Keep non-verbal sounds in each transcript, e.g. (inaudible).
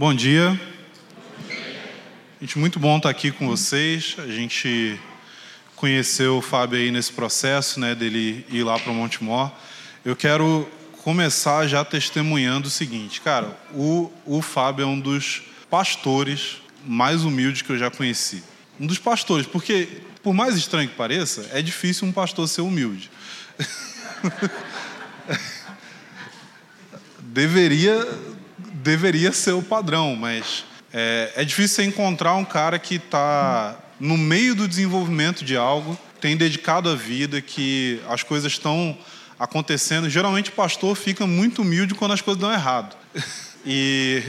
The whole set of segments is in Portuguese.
Bom dia. Gente, muito bom estar aqui com vocês. A gente conheceu o Fábio aí nesse processo, né, dele ir lá para o Montemor. Eu quero começar já testemunhando o seguinte, cara, o, o Fábio é um dos pastores mais humildes que eu já conheci. Um dos pastores, porque, por mais estranho que pareça, é difícil um pastor ser humilde. (laughs) deveria, deveria ser o padrão, mas é, é difícil você encontrar um cara que está no meio do desenvolvimento de algo, tem dedicado a vida, que as coisas estão acontecendo. Geralmente o pastor fica muito humilde quando as coisas dão errado. E,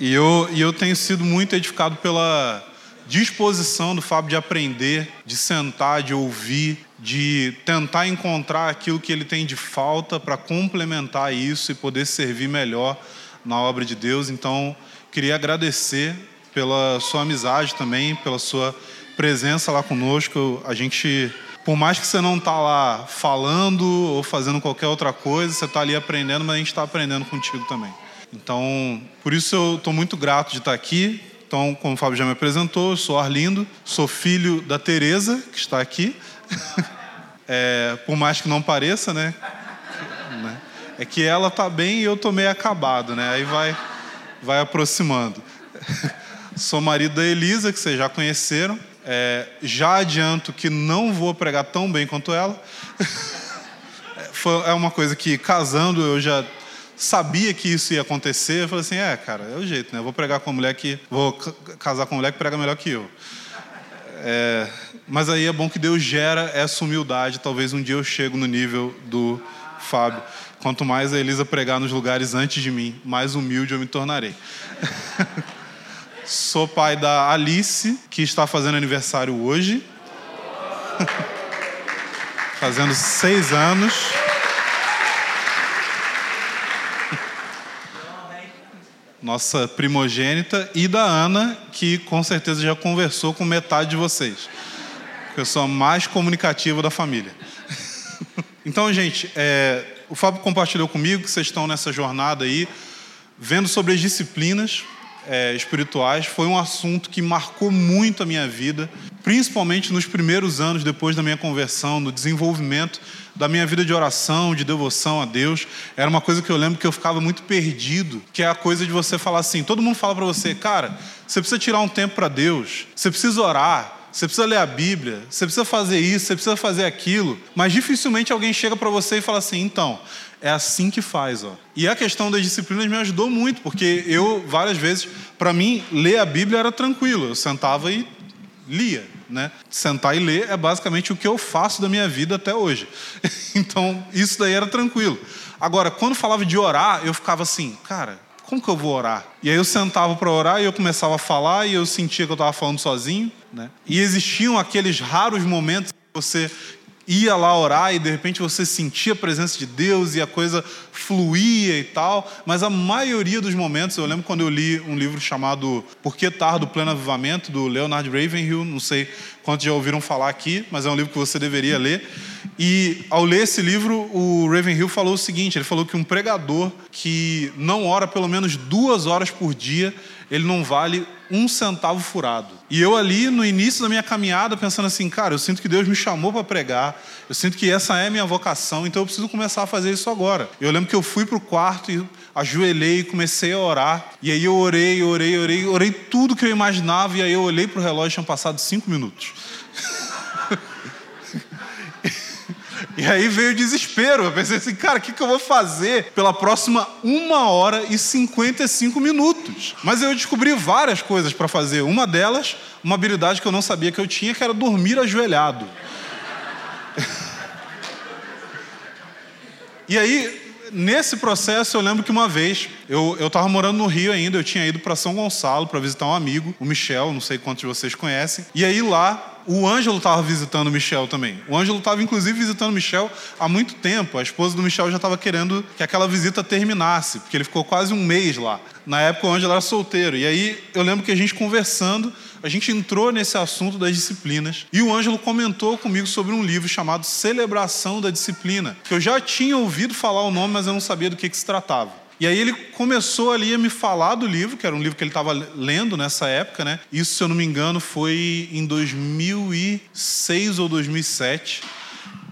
e, eu, e eu tenho sido muito edificado pela disposição do Fábio de aprender, de sentar, de ouvir, de tentar encontrar aquilo que ele tem de falta para complementar isso e poder servir melhor na obra de Deus. Então, queria agradecer pela sua amizade também, pela sua presença lá conosco. A gente, por mais que você não está lá falando ou fazendo qualquer outra coisa, você está ali aprendendo, mas a gente está aprendendo contigo também. Então, por isso eu estou muito grato de estar aqui. Então, como o Fábio já me apresentou, eu sou Arlindo, sou filho da Tereza, que está aqui. (laughs) É, por mais que não pareça, né? É que ela tá bem e eu tô meio acabado, né? Aí vai, vai aproximando. (laughs) Sou marido da Elisa, que vocês já conheceram. É, já adianto que não vou pregar tão bem quanto ela. (laughs) é uma coisa que, casando, eu já sabia que isso ia acontecer. Eu falei assim: é, cara, é o jeito, né? Eu vou pregar com uma mulher que. Vou casar com uma mulher que prega melhor que eu. É, mas aí é bom que Deus gera essa humildade. Talvez um dia eu chego no nível do Fábio. Quanto mais a Elisa pregar nos lugares antes de mim, mais humilde eu me tornarei. (laughs) Sou pai da Alice, que está fazendo aniversário hoje. (laughs) fazendo seis anos. nossa primogênita, e da Ana, que com certeza já conversou com metade de vocês. Pessoa mais comunicativa da família. (laughs) então, gente, é, o Fábio compartilhou comigo que vocês estão nessa jornada aí, vendo sobre as disciplinas é, espirituais. Foi um assunto que marcou muito a minha vida, principalmente nos primeiros anos depois da minha conversão, no desenvolvimento da minha vida de oração, de devoção a Deus, era uma coisa que eu lembro que eu ficava muito perdido, que é a coisa de você falar assim, todo mundo fala para você, cara, você precisa tirar um tempo para Deus, você precisa orar, você precisa ler a Bíblia, você precisa fazer isso, você precisa fazer aquilo, mas dificilmente alguém chega para você e fala assim, então, é assim que faz, ó. E a questão das disciplinas me ajudou muito, porque eu várias vezes, para mim, ler a Bíblia era tranquilo, eu sentava e lia né? Sentar e ler é basicamente o que eu faço da minha vida até hoje. (laughs) Então, isso daí era tranquilo. Agora, quando falava de orar, eu ficava assim, cara, como que eu vou orar? E aí eu sentava para orar e eu começava a falar e eu sentia que eu estava falando sozinho, né? E existiam aqueles raros momentos que você ia lá orar e de repente você sentia a presença de Deus e a coisa fluía e tal, mas a maioria dos momentos, eu lembro quando eu li um livro chamado Por que Tardo Pleno Avivamento, do Leonard Ravenhill, não sei quantos já ouviram falar aqui, mas é um livro que você deveria ler. E ao ler esse livro, o Ravenhill falou o seguinte: ele falou que um pregador que não ora pelo menos duas horas por dia, ele não vale um centavo furado. E eu ali no início da minha caminhada pensando assim, cara, eu sinto que Deus me chamou para pregar, eu sinto que essa é a minha vocação, então eu preciso começar a fazer isso agora. Eu lembro que eu fui para o quarto e ajoelhei e comecei a orar. E aí eu orei, orei, orei, orei tudo que eu imaginava e aí eu olhei para o relógio e tinham passado cinco minutos. (laughs) E aí veio o desespero. Eu pensei assim, cara, o que, que eu vou fazer pela próxima uma hora e 55 minutos? Mas eu descobri várias coisas para fazer. Uma delas, uma habilidade que eu não sabia que eu tinha, que era dormir ajoelhado. (laughs) e aí, nesse processo, eu lembro que uma vez, eu estava morando no Rio ainda, eu tinha ido para São Gonçalo para visitar um amigo, o Michel, não sei quantos de vocês conhecem. E aí lá, o Ângelo estava visitando o Michel também. O Ângelo estava, inclusive, visitando o Michel há muito tempo. A esposa do Michel já estava querendo que aquela visita terminasse, porque ele ficou quase um mês lá. Na época, o Ângelo era solteiro. E aí, eu lembro que a gente conversando, a gente entrou nesse assunto das disciplinas. E o Ângelo comentou comigo sobre um livro chamado Celebração da Disciplina, que eu já tinha ouvido falar o nome, mas eu não sabia do que, que se tratava. E aí ele começou ali a me falar do livro, que era um livro que ele estava lendo nessa época, né? Isso, se eu não me engano, foi em 2006 ou 2007.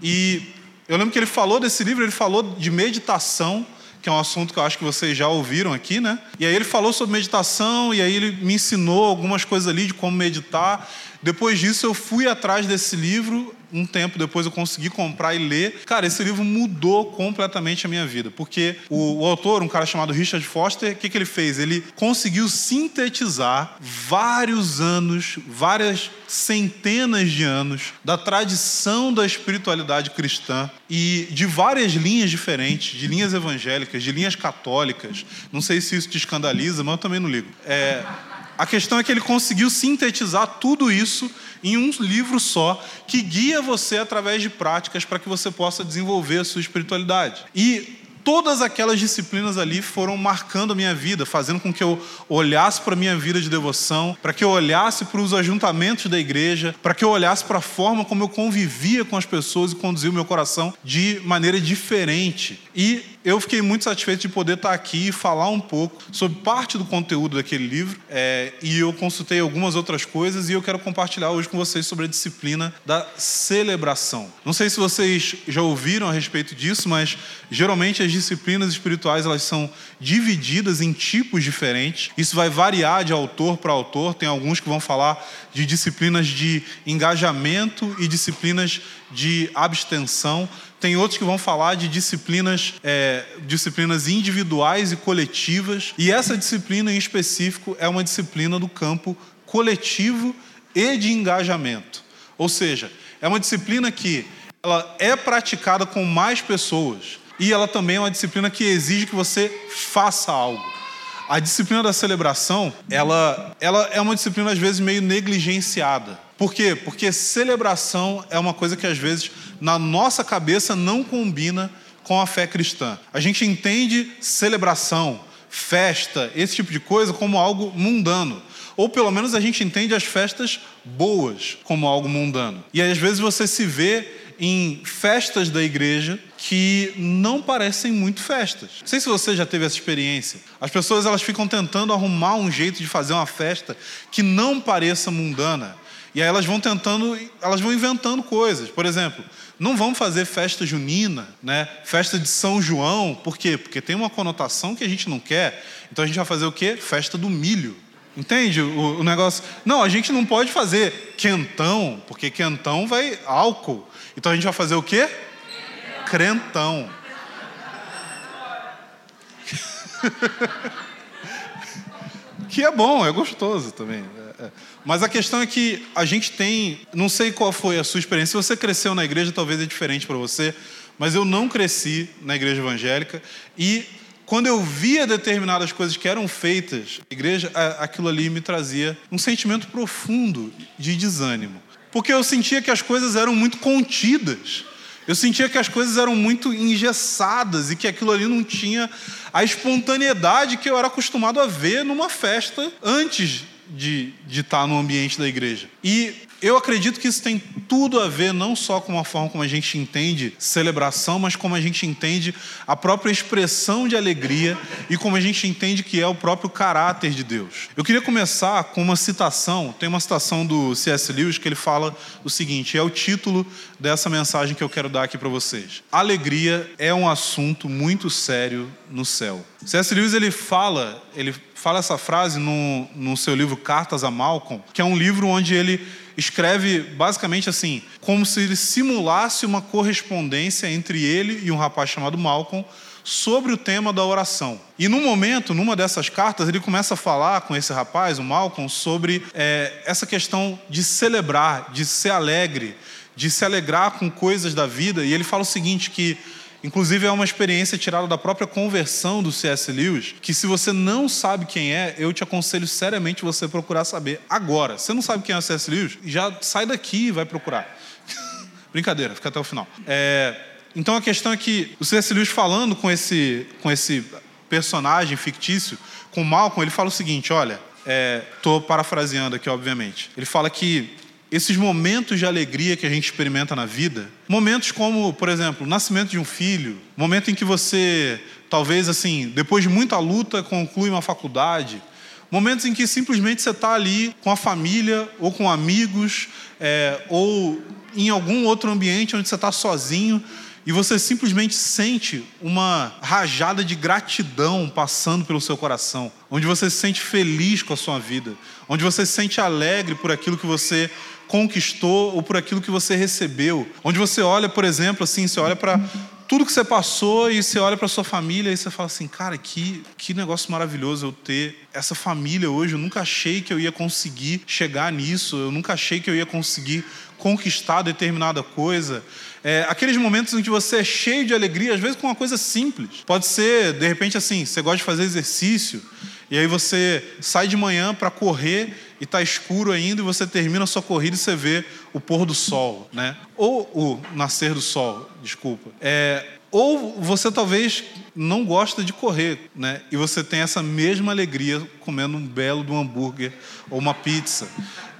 E eu lembro que ele falou desse livro, ele falou de meditação, que é um assunto que eu acho que vocês já ouviram aqui, né? E aí ele falou sobre meditação, e aí ele me ensinou algumas coisas ali de como meditar. Depois disso, eu fui atrás desse livro um tempo depois eu consegui comprar e ler. Cara, esse livro mudou completamente a minha vida, porque o, o autor, um cara chamado Richard Foster, o que, que ele fez? Ele conseguiu sintetizar vários anos, várias centenas de anos da tradição da espiritualidade cristã e de várias linhas diferentes, de linhas evangélicas, de linhas católicas. Não sei se isso te escandaliza, mas eu também não ligo. É, a questão é que ele conseguiu sintetizar tudo isso em um livro só, que guia você através de práticas para que você possa desenvolver a sua espiritualidade. E todas aquelas disciplinas ali foram marcando a minha vida, fazendo com que eu olhasse para a minha vida de devoção, para que eu olhasse para os ajuntamentos da igreja, para que eu olhasse para a forma como eu convivia com as pessoas e conduzia o meu coração de maneira diferente. E eu fiquei muito satisfeito de poder estar aqui e falar um pouco sobre parte do conteúdo daquele livro. É, e eu consultei algumas outras coisas e eu quero compartilhar hoje com vocês sobre a disciplina da celebração. Não sei se vocês já ouviram a respeito disso, mas geralmente as disciplinas espirituais elas são divididas em tipos diferentes. Isso vai variar de autor para autor. Tem alguns que vão falar de disciplinas de engajamento e disciplinas de abstenção. Tem outros que vão falar de disciplinas, é, disciplinas individuais e coletivas. E essa disciplina em específico é uma disciplina do campo coletivo e de engajamento. Ou seja, é uma disciplina que ela é praticada com mais pessoas e ela também é uma disciplina que exige que você faça algo. A disciplina da celebração, ela, ela é uma disciplina às vezes meio negligenciada. Por quê? Porque celebração é uma coisa que às vezes na nossa cabeça não combina com a fé cristã. A gente entende celebração, festa, esse tipo de coisa como algo mundano. Ou pelo menos a gente entende as festas boas como algo mundano. E às vezes você se vê em festas da igreja que não parecem muito festas. Não sei se você já teve essa experiência. As pessoas elas ficam tentando arrumar um jeito de fazer uma festa que não pareça mundana. E aí elas vão tentando, elas vão inventando coisas. Por exemplo, não vamos fazer festa junina, né? Festa de São João, por quê? Porque tem uma conotação que a gente não quer. Então a gente vai fazer o quê? Festa do milho. Entende o, o negócio? Não, a gente não pode fazer quentão, porque quentão vai álcool. Então a gente vai fazer o quê? Crentão. (laughs) que é bom, é gostoso também. É, é. Mas a questão é que a gente tem, não sei qual foi a sua experiência. Se você cresceu na igreja, talvez é diferente para você, mas eu não cresci na igreja evangélica e quando eu via determinadas coisas que eram feitas na igreja, aquilo ali me trazia um sentimento profundo de desânimo. Porque eu sentia que as coisas eram muito contidas. Eu sentia que as coisas eram muito engessadas e que aquilo ali não tinha a espontaneidade que eu era acostumado a ver numa festa antes de, de estar no ambiente da igreja. E eu acredito que isso tem tudo a ver não só com a forma como a gente entende celebração, mas como a gente entende a própria expressão de alegria e como a gente entende que é o próprio caráter de Deus. Eu queria começar com uma citação, tem uma citação do C.S. Lewis que ele fala o seguinte, é o título dessa mensagem que eu quero dar aqui para vocês. Alegria é um assunto muito sério no céu. C.S. Lewis ele fala, ele fala essa frase no, no seu livro Cartas a Malcolm, que é um livro onde ele escreve basicamente assim, como se ele simulasse uma correspondência entre ele e um rapaz chamado Malcolm sobre o tema da oração. E no momento, numa dessas cartas, ele começa a falar com esse rapaz, o Malcolm, sobre é, essa questão de celebrar, de ser alegre, de se alegrar com coisas da vida. E ele fala o seguinte: que Inclusive, é uma experiência tirada da própria conversão do C.S. Lewis, que se você não sabe quem é, eu te aconselho seriamente você procurar saber agora. Você não sabe quem é o C.S. Lewis? Já sai daqui e vai procurar. (laughs) Brincadeira, fica até o final. É, então a questão é que o C.S. Lewis falando com esse, com esse personagem fictício, com Malcolm, ele fala o seguinte: olha, estou é, parafraseando aqui, obviamente. Ele fala que esses momentos de alegria que a gente experimenta na vida, momentos como, por exemplo, o nascimento de um filho, momento em que você talvez assim, depois de muita luta, conclui uma faculdade. Momentos em que simplesmente você está ali com a família, ou com amigos, é, ou em algum outro ambiente onde você está sozinho, e você simplesmente sente uma rajada de gratidão passando pelo seu coração, onde você se sente feliz com a sua vida, onde você se sente alegre por aquilo que você conquistou ou por aquilo que você recebeu, onde você olha, por exemplo, assim, você olha para tudo que você passou e você olha para sua família e você fala assim, cara, que, que negócio maravilhoso eu ter essa família hoje. Eu nunca achei que eu ia conseguir chegar nisso, eu nunca achei que eu ia conseguir conquistar determinada coisa. É, aqueles momentos em que você é cheio de alegria, às vezes com uma coisa simples. Pode ser, de repente, assim, você gosta de fazer exercício, e aí você sai de manhã para correr e está escuro ainda, e você termina a sua corrida e você vê o pôr do sol, né? Ou o nascer do sol, desculpa. É, ou você talvez não gosta de correr, né? E você tem essa mesma alegria comendo um belo do hambúrguer ou uma pizza.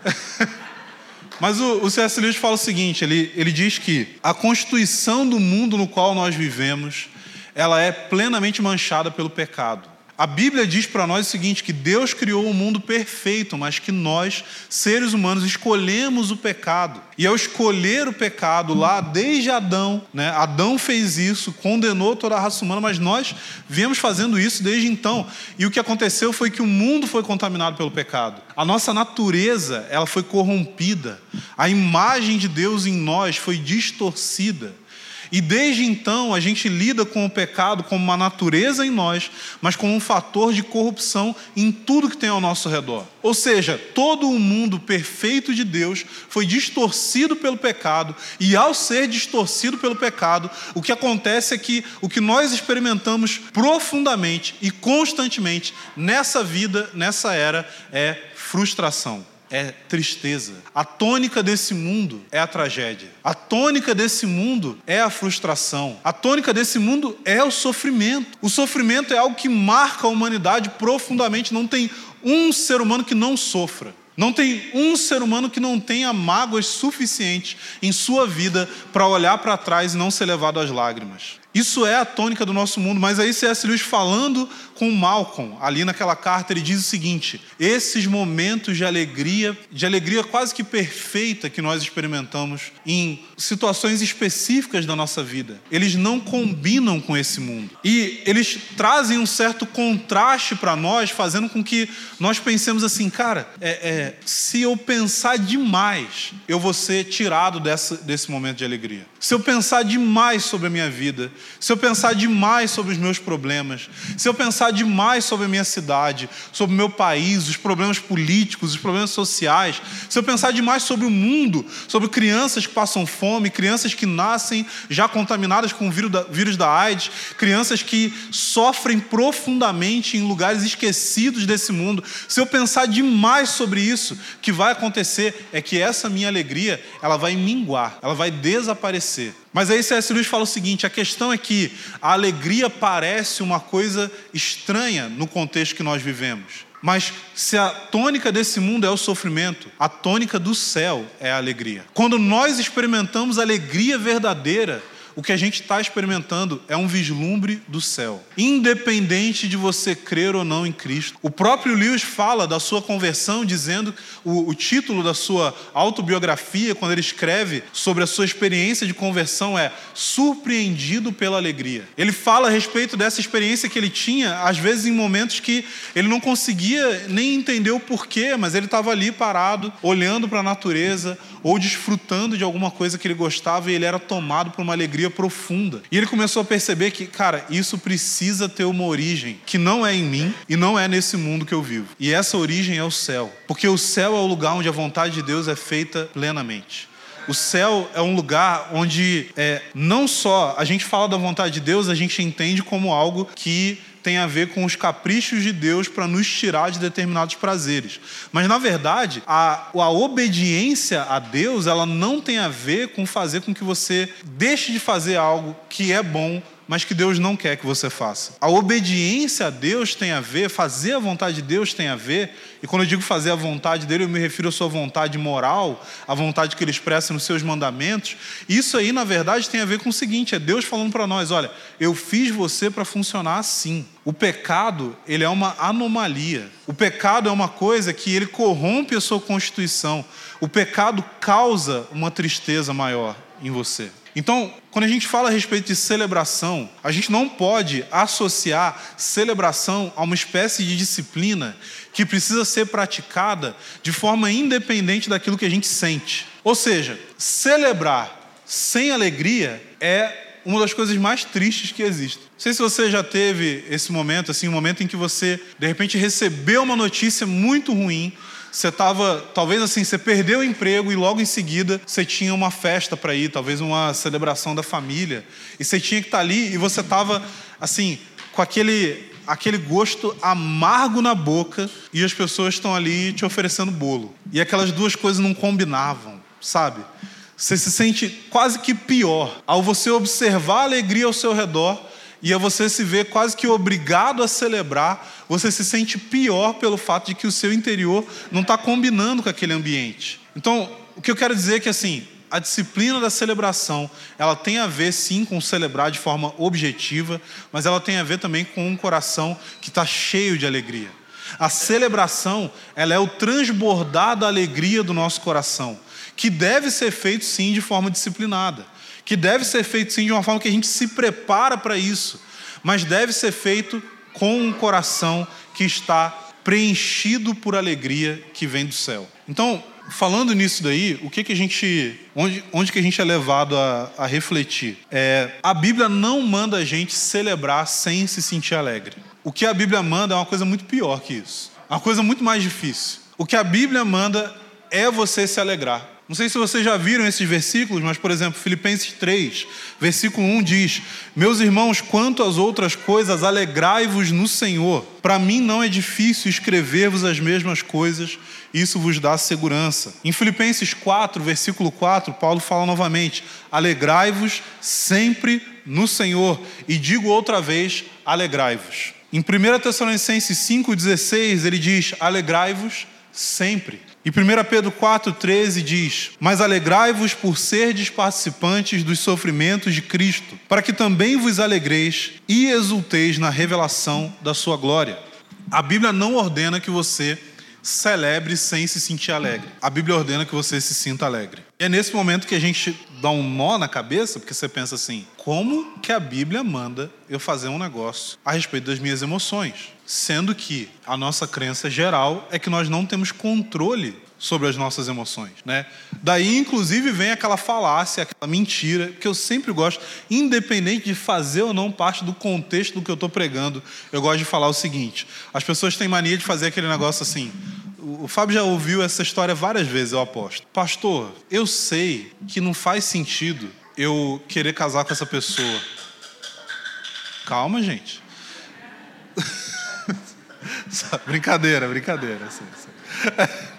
(laughs) Mas o, o C.S. Lewis fala o seguinte: ele, ele diz que a constituição do mundo no qual nós vivemos ela é plenamente manchada pelo pecado. A Bíblia diz para nós o seguinte: que Deus criou o um mundo perfeito, mas que nós, seres humanos, escolhemos o pecado. E ao escolher o pecado lá, desde Adão, né, Adão fez isso, condenou toda a raça humana, mas nós viemos fazendo isso desde então. E o que aconteceu foi que o mundo foi contaminado pelo pecado. A nossa natureza, ela foi corrompida. A imagem de Deus em nós foi distorcida. E desde então a gente lida com o pecado como uma natureza em nós, mas como um fator de corrupção em tudo que tem ao nosso redor. Ou seja, todo o mundo perfeito de Deus foi distorcido pelo pecado, e ao ser distorcido pelo pecado, o que acontece é que o que nós experimentamos profundamente e constantemente nessa vida, nessa era, é frustração é tristeza. A tônica desse mundo é a tragédia. A tônica desse mundo é a frustração. A tônica desse mundo é o sofrimento. O sofrimento é algo que marca a humanidade profundamente. Não tem um ser humano que não sofra. Não tem um ser humano que não tenha mágoas suficientes em sua vida para olhar para trás e não ser levado às lágrimas. Isso é a tônica do nosso mundo, mas aí C.S. Lewis falando com Malcolm, ali naquela carta, ele diz o seguinte: esses momentos de alegria, de alegria quase que perfeita que nós experimentamos em situações específicas da nossa vida, eles não combinam com esse mundo. E eles trazem um certo contraste para nós, fazendo com que nós pensemos assim, cara, é, é, se eu pensar demais, eu vou ser tirado dessa, desse momento de alegria. Se eu pensar demais sobre a minha vida, se eu pensar demais sobre os meus problemas, se eu pensar demais sobre a minha cidade, sobre o meu país, os problemas políticos, os problemas sociais, se eu pensar demais sobre o mundo, sobre crianças que passam fome, crianças que nascem já contaminadas com o vírus da, AIDS, crianças que sofrem profundamente em lugares esquecidos desse mundo, se eu pensar demais sobre isso, o que vai acontecer é que essa minha alegria, ela vai minguar, ela vai desaparecer. Mas aí C.S. Lewis fala o seguinte: a questão é que a alegria parece uma coisa estranha no contexto que nós vivemos. Mas se a tônica desse mundo é o sofrimento, a tônica do céu é a alegria. Quando nós experimentamos alegria verdadeira, o que a gente está experimentando é um vislumbre do céu, independente de você crer ou não em Cristo. O próprio Lewis fala da sua conversão, dizendo o, o título da sua autobiografia, quando ele escreve sobre a sua experiência de conversão, é Surpreendido pela Alegria. Ele fala a respeito dessa experiência que ele tinha, às vezes em momentos que ele não conseguia nem entender o porquê, mas ele estava ali parado, olhando para a natureza ou desfrutando de alguma coisa que ele gostava e ele era tomado por uma alegria profunda. E ele começou a perceber que, cara, isso precisa ter uma origem que não é em mim e não é nesse mundo que eu vivo. E essa origem é o céu, porque o céu é o lugar onde a vontade de Deus é feita plenamente. O céu é um lugar onde é, não só a gente fala da vontade de Deus, a gente entende como algo que tem a ver com os caprichos de Deus para nos tirar de determinados prazeres. Mas, na verdade, a, a obediência a Deus, ela não tem a ver com fazer com que você deixe de fazer algo que é bom mas que Deus não quer que você faça. A obediência a Deus tem a ver, fazer a vontade de Deus tem a ver, e quando eu digo fazer a vontade dele, eu me refiro à sua vontade moral, a vontade que ele expressa nos seus mandamentos. Isso aí, na verdade, tem a ver com o seguinte: é Deus falando para nós: olha, eu fiz você para funcionar assim. O pecado, ele é uma anomalia. O pecado é uma coisa que ele corrompe a sua constituição. O pecado causa uma tristeza maior em você. Então, quando a gente fala a respeito de celebração, a gente não pode associar celebração a uma espécie de disciplina que precisa ser praticada de forma independente daquilo que a gente sente. Ou seja, celebrar sem alegria é uma das coisas mais tristes que existe. Não sei se você já teve esse momento, assim, um momento em que você de repente recebeu uma notícia muito ruim você estava, talvez assim, você perdeu o emprego e logo em seguida você tinha uma festa para ir, talvez uma celebração da família, e você tinha que estar tá ali e você estava, assim, com aquele, aquele gosto amargo na boca e as pessoas estão ali te oferecendo bolo. E aquelas duas coisas não combinavam, sabe? Você se sente quase que pior ao você observar a alegria ao seu redor e a você se ver quase que obrigado a celebrar, você se sente pior pelo fato de que o seu interior não está combinando com aquele ambiente. Então, o que eu quero dizer é que assim, a disciplina da celebração, ela tem a ver sim com celebrar de forma objetiva, mas ela tem a ver também com um coração que está cheio de alegria. A celebração, ela é o transbordar da alegria do nosso coração, que deve ser feito sim de forma disciplinada que deve ser feito sim de uma forma que a gente se prepara para isso, mas deve ser feito com um coração que está preenchido por alegria que vem do céu. Então, falando nisso daí, o que, que a gente, onde, onde que a gente é levado a, a refletir? É, a Bíblia não manda a gente celebrar sem se sentir alegre. O que a Bíblia manda é uma coisa muito pior que isso, uma coisa muito mais difícil. O que a Bíblia manda é você se alegrar. Não sei se vocês já viram esses versículos, mas, por exemplo, Filipenses 3, versículo 1 diz: Meus irmãos, quanto às outras coisas, alegrai-vos no Senhor. Para mim não é difícil escrever-vos as mesmas coisas, isso vos dá segurança. Em Filipenses 4, versículo 4, Paulo fala novamente: Alegrai-vos sempre no Senhor. E digo outra vez: alegrai-vos. Em 1 Tessalonicenses 5,16, ele diz: Alegrai-vos sempre. E 1 Pedro 4,13 diz: Mas alegrai-vos por serdes participantes dos sofrimentos de Cristo, para que também vos alegreis e exulteis na revelação da sua glória. A Bíblia não ordena que você celebre sem se sentir alegre. A Bíblia ordena que você se sinta alegre. E é nesse momento que a gente dá um nó na cabeça, porque você pensa assim: como que a Bíblia manda eu fazer um negócio a respeito das minhas emoções? Sendo que a nossa crença geral é que nós não temos controle sobre as nossas emoções, né? Daí, inclusive, vem aquela falácia, aquela mentira, que eu sempre gosto, independente de fazer ou não parte do contexto do que eu estou pregando, eu gosto de falar o seguinte: as pessoas têm mania de fazer aquele negócio assim. O Fábio já ouviu essa história várias vezes, eu aposto. Pastor, eu sei que não faz sentido eu querer casar com essa pessoa. Calma, gente. (laughs) brincadeira, brincadeira. Assim, assim. (laughs)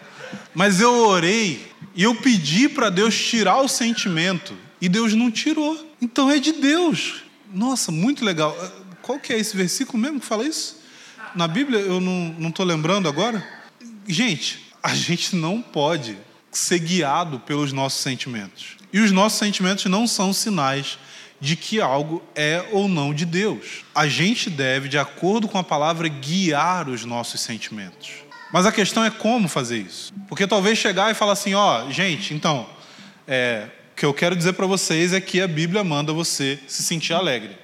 Mas eu orei e eu pedi para Deus tirar o sentimento e Deus não tirou. Então é de Deus. Nossa, muito legal. Qual que é esse versículo mesmo que fala isso? Na Bíblia eu não estou lembrando agora. Gente, a gente não pode ser guiado pelos nossos sentimentos. E os nossos sentimentos não são sinais de que algo é ou não de Deus. A gente deve, de acordo com a palavra, guiar os nossos sentimentos. Mas a questão é como fazer isso. Porque talvez chegar e falar assim: ó, oh, gente, então, é, o que eu quero dizer para vocês é que a Bíblia manda você se sentir alegre.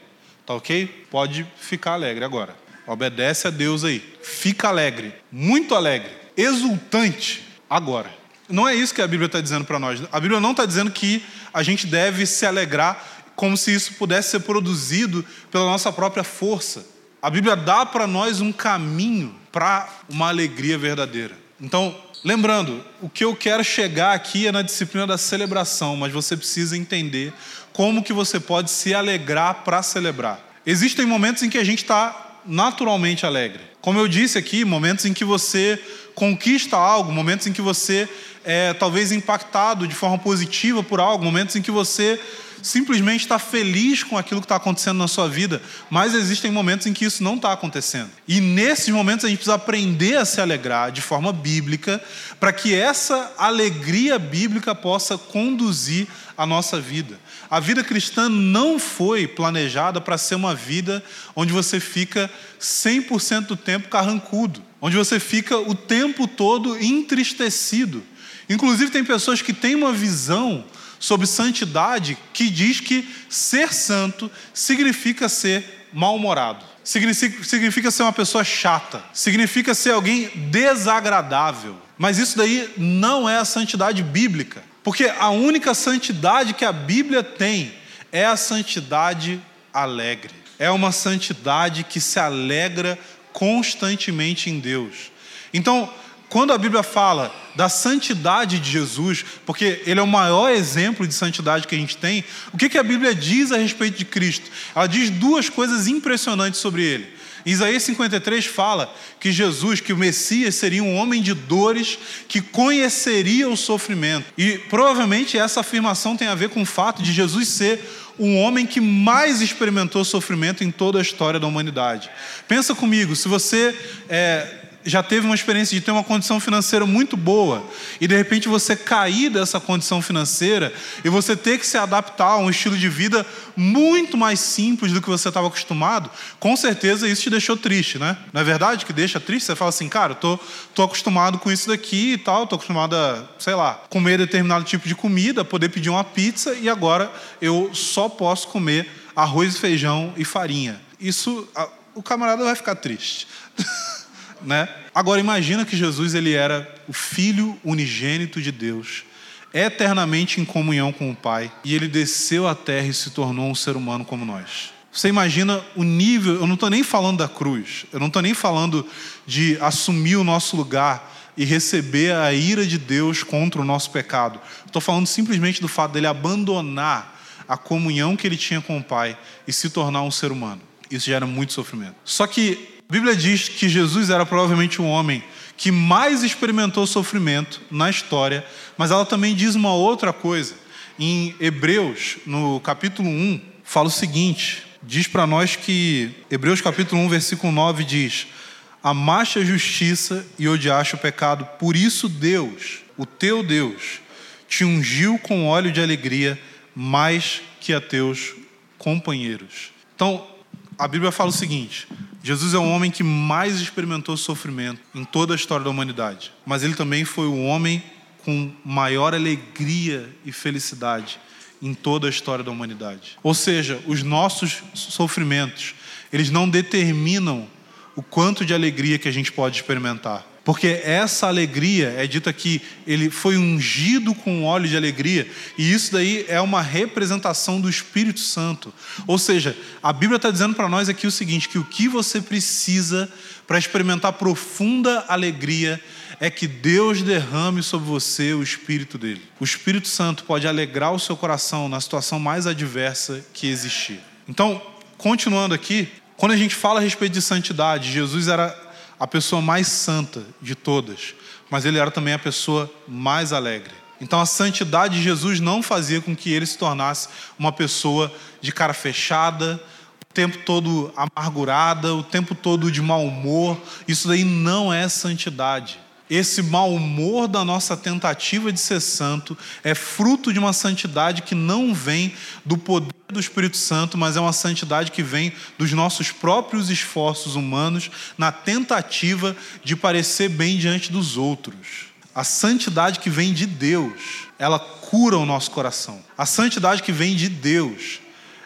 Tá ok? Pode ficar alegre agora. Obedece a Deus aí. Fica alegre, muito alegre, exultante agora. Não é isso que a Bíblia está dizendo para nós. A Bíblia não está dizendo que a gente deve se alegrar como se isso pudesse ser produzido pela nossa própria força. A Bíblia dá para nós um caminho para uma alegria verdadeira. Então, lembrando, o que eu quero chegar aqui é na disciplina da celebração, mas você precisa entender como que você pode se alegrar para celebrar. Existem momentos em que a gente está naturalmente alegre. Como eu disse aqui, momentos em que você conquista algo, momentos em que você é talvez impactado de forma positiva por algo, momentos em que você simplesmente está feliz com aquilo que está acontecendo na sua vida, mas existem momentos em que isso não está acontecendo. E nesses momentos a gente precisa aprender a se alegrar de forma bíblica, para que essa alegria bíblica possa conduzir a nossa vida. A vida cristã não foi planejada para ser uma vida onde você fica 100% do tempo carrancudo, onde você fica o tempo todo entristecido. Inclusive, tem pessoas que têm uma visão sobre santidade que diz que ser santo significa ser mal-humorado, significa, significa ser uma pessoa chata, significa ser alguém desagradável. Mas isso daí não é a santidade bíblica, porque a única santidade que a Bíblia tem é a santidade alegre. É uma santidade que se alegra constantemente em Deus. Então, quando a Bíblia fala da santidade de Jesus, porque ele é o maior exemplo de santidade que a gente tem, o que, que a Bíblia diz a respeito de Cristo? Ela diz duas coisas impressionantes sobre ele. Isaías 53 fala que Jesus, que o Messias, seria um homem de dores que conheceria o sofrimento. E provavelmente essa afirmação tem a ver com o fato de Jesus ser um homem que mais experimentou sofrimento em toda a história da humanidade. Pensa comigo, se você é, já teve uma experiência de ter uma condição financeira muito boa e de repente você cair dessa condição financeira e você ter que se adaptar a um estilo de vida muito mais simples do que você estava acostumado, com certeza isso te deixou triste, né? Não é verdade que deixa triste? Você fala assim, cara, tô, tô acostumado com isso daqui e tal, tô acostumado a, sei lá, comer determinado tipo de comida, poder pedir uma pizza e agora eu só posso comer arroz, feijão e farinha. Isso, o camarada vai ficar triste. (laughs) né? Agora imagina que Jesus ele era o filho unigênito de Deus, eternamente em comunhão com o Pai, e ele desceu à terra e se tornou um ser humano como nós. Você imagina o nível, eu não estou nem falando da cruz, eu não estou nem falando de assumir o nosso lugar e receber a ira de Deus contra o nosso pecado. Estou falando simplesmente do fato dele abandonar a comunhão que ele tinha com o Pai e se tornar um ser humano. Isso gera muito sofrimento. Só que a Bíblia diz que Jesus era provavelmente um homem que mais experimentou sofrimento na história, mas ela também diz uma outra coisa. Em Hebreus, no capítulo 1, fala o seguinte: diz para nós que, Hebreus capítulo 1, versículo 9 diz: Amaste a justiça e odiaste o pecado, por isso Deus, o teu Deus, te ungiu com óleo de alegria mais que a teus companheiros. Então, a Bíblia fala o seguinte: Jesus é o homem que mais experimentou sofrimento em toda a história da humanidade, mas ele também foi o homem com maior alegria e felicidade em toda a história da humanidade. Ou seja, os nossos sofrimentos, eles não determinam o quanto de alegria que a gente pode experimentar. Porque essa alegria é dita que ele foi ungido com óleo de alegria, e isso daí é uma representação do Espírito Santo. Ou seja, a Bíblia está dizendo para nós aqui o seguinte: que o que você precisa para experimentar profunda alegria é que Deus derrame sobre você o Espírito dele. O Espírito Santo pode alegrar o seu coração na situação mais adversa que existir. Então, continuando aqui, quando a gente fala a respeito de santidade, Jesus era a pessoa mais santa de todas, mas ele era também a pessoa mais alegre. Então a santidade de Jesus não fazia com que ele se tornasse uma pessoa de cara fechada, o tempo todo amargurada, o tempo todo de mau humor. Isso daí não é santidade. Esse mau humor da nossa tentativa de ser santo é fruto de uma santidade que não vem do poder do Espírito Santo, mas é uma santidade que vem dos nossos próprios esforços humanos na tentativa de parecer bem diante dos outros. A santidade que vem de Deus, ela cura o nosso coração. A santidade que vem de Deus,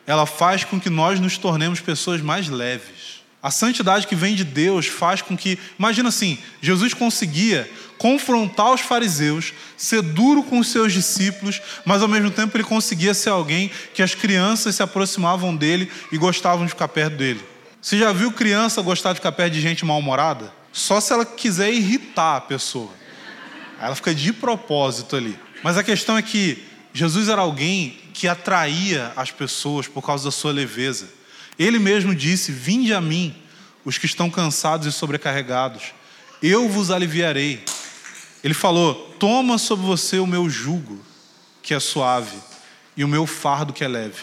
ela faz com que nós nos tornemos pessoas mais leves. A santidade que vem de Deus faz com que, imagina assim, Jesus conseguia confrontar os fariseus, ser duro com os seus discípulos, mas ao mesmo tempo ele conseguia ser alguém que as crianças se aproximavam dele e gostavam de ficar perto dele. Você já viu criança gostar de ficar perto de gente mal-humorada? Só se ela quiser irritar a pessoa. Ela fica de propósito ali. Mas a questão é que Jesus era alguém que atraía as pessoas por causa da sua leveza. Ele mesmo disse: Vinde a mim, os que estão cansados e sobrecarregados, eu vos aliviarei. Ele falou: Toma sobre você o meu jugo, que é suave, e o meu fardo que é leve.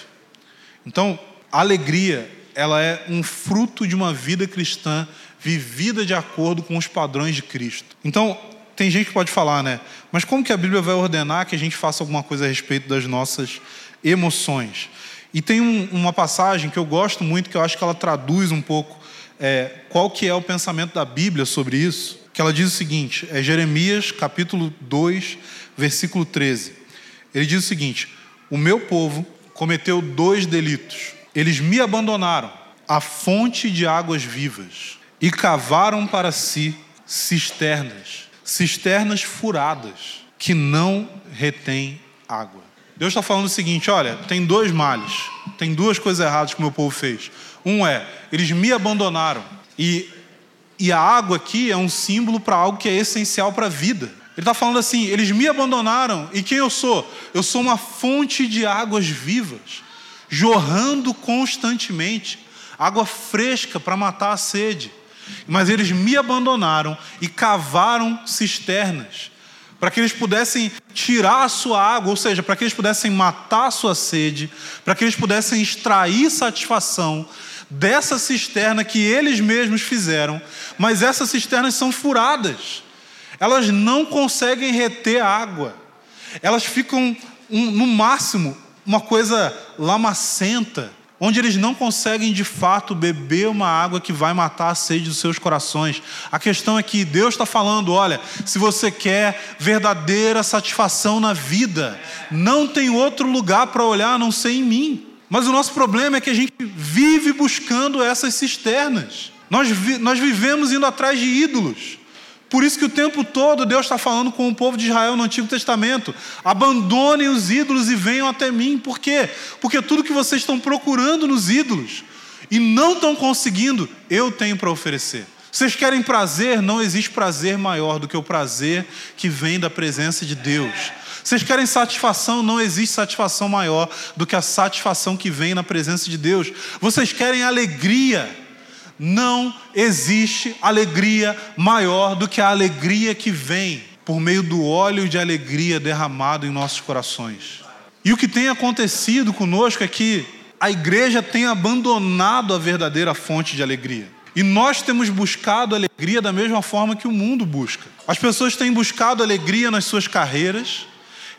Então, a alegria, ela é um fruto de uma vida cristã vivida de acordo com os padrões de Cristo. Então, tem gente que pode falar, né? Mas como que a Bíblia vai ordenar que a gente faça alguma coisa a respeito das nossas emoções? E tem um, uma passagem que eu gosto muito, que eu acho que ela traduz um pouco é, qual que é o pensamento da Bíblia sobre isso, que ela diz o seguinte, é Jeremias capítulo 2, versículo 13. Ele diz o seguinte, o meu povo cometeu dois delitos. Eles me abandonaram, a fonte de águas vivas, e cavaram para si cisternas, cisternas furadas, que não retêm água. Deus está falando o seguinte: olha, tem dois males, tem duas coisas erradas que o meu povo fez. Um é, eles me abandonaram, e, e a água aqui é um símbolo para algo que é essencial para a vida. Ele está falando assim: eles me abandonaram, e quem eu sou? Eu sou uma fonte de águas vivas, jorrando constantemente, água fresca para matar a sede. Mas eles me abandonaram e cavaram cisternas, para que eles pudessem tirar a sua água, ou seja, para que eles pudessem matar a sua sede, para que eles pudessem extrair satisfação dessa cisterna que eles mesmos fizeram, mas essas cisternas são furadas, elas não conseguem reter água, elas ficam, um, no máximo, uma coisa lamacenta onde eles não conseguem de fato beber uma água que vai matar a sede dos seus corações. A questão é que Deus está falando: olha, se você quer verdadeira satisfação na vida, não tem outro lugar para olhar a não ser em mim. Mas o nosso problema é que a gente vive buscando essas cisternas. Nós, vi, nós vivemos indo atrás de ídolos. Por isso que o tempo todo Deus está falando com o povo de Israel no Antigo Testamento: abandonem os ídolos e venham até mim. Por quê? Porque tudo que vocês estão procurando nos ídolos e não estão conseguindo, eu tenho para oferecer. Vocês querem prazer? Não existe prazer maior do que o prazer que vem da presença de Deus. Vocês querem satisfação? Não existe satisfação maior do que a satisfação que vem na presença de Deus. Vocês querem alegria? Não existe alegria maior do que a alegria que vem por meio do óleo de alegria derramado em nossos corações. E o que tem acontecido conosco é que a igreja tem abandonado a verdadeira fonte de alegria. E nós temos buscado alegria da mesma forma que o mundo busca. As pessoas têm buscado alegria nas suas carreiras,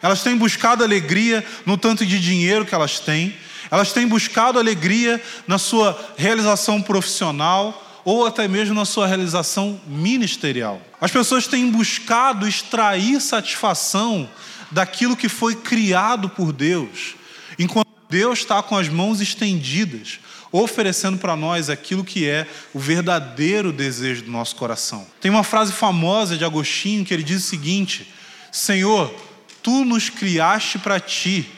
elas têm buscado alegria no tanto de dinheiro que elas têm, elas têm buscado alegria na sua realização profissional ou até mesmo na sua realização ministerial. As pessoas têm buscado extrair satisfação daquilo que foi criado por Deus, enquanto Deus está com as mãos estendidas, oferecendo para nós aquilo que é o verdadeiro desejo do nosso coração. Tem uma frase famosa de Agostinho que ele diz o seguinte: Senhor, tu nos criaste para ti